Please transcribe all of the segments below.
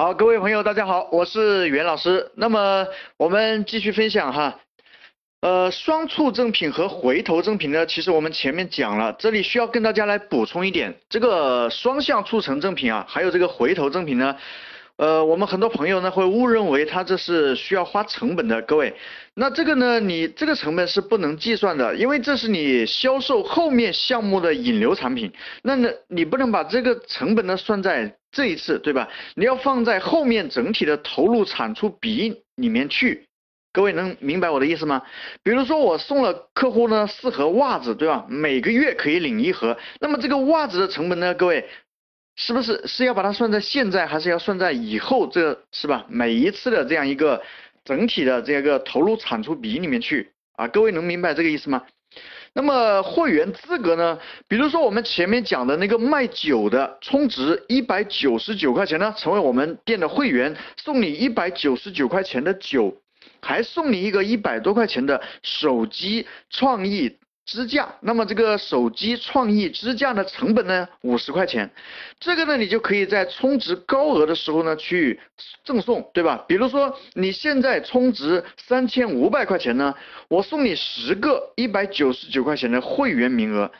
好，各位朋友，大家好，我是袁老师。那么我们继续分享哈，呃，双促赠品和回头赠品呢，其实我们前面讲了，这里需要跟大家来补充一点，这个双向促成赠品啊，还有这个回头赠品呢。呃，我们很多朋友呢会误认为它这是需要花成本的，各位，那这个呢，你这个成本是不能计算的，因为这是你销售后面项目的引流产品，那呢，你不能把这个成本呢算在这一次，对吧？你要放在后面整体的投入产出比里面去，各位能明白我的意思吗？比如说我送了客户呢四盒袜子，对吧？每个月可以领一盒，那么这个袜子的成本呢，各位。是不是是要把它算在现在，还是要算在以后？这是吧？每一次的这样一个整体的这个投入产出比里面去啊，各位能明白这个意思吗？那么会员资格呢？比如说我们前面讲的那个卖酒的，充值一百九十九块钱呢，成为我们店的会员，送你一百九十九块钱的酒，还送你一个一百多块钱的手机创意。支架，那么这个手机创意支架的成本呢，五十块钱，这个呢，你就可以在充值高额的时候呢去赠送，对吧？比如说你现在充值三千五百块钱呢，我送你十个一百九十九块钱的会员名额，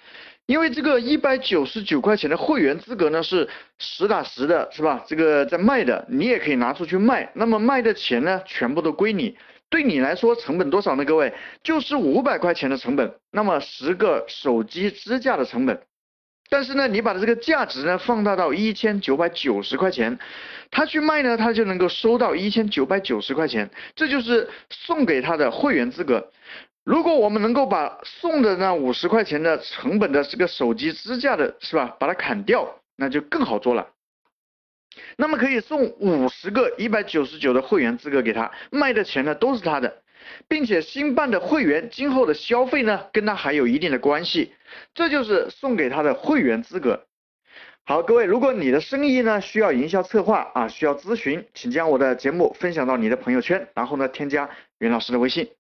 因为这个一百九十九块钱的会员资格呢是实打实的，是吧？这个在卖的，你也可以拿出去卖，那么卖的钱呢，全部都归你。对你来说成本多少呢？各位，就是五百块钱的成本，那么十个手机支架的成本，但是呢，你把这个价值呢放大到一千九百九十块钱，他去卖呢，他就能够收到一千九百九十块钱，这就是送给他的会员资格。如果我们能够把送的那五十块钱的成本的这个手机支架的是吧，把它砍掉，那就更好做了。那么可以送五十个一百九十九的会员资格给他，卖的钱呢都是他的，并且新办的会员今后的消费呢跟他还有一定的关系，这就是送给他的会员资格。好，各位，如果你的生意呢需要营销策划啊，需要咨询，请将我的节目分享到你的朋友圈，然后呢添加袁老师的微信。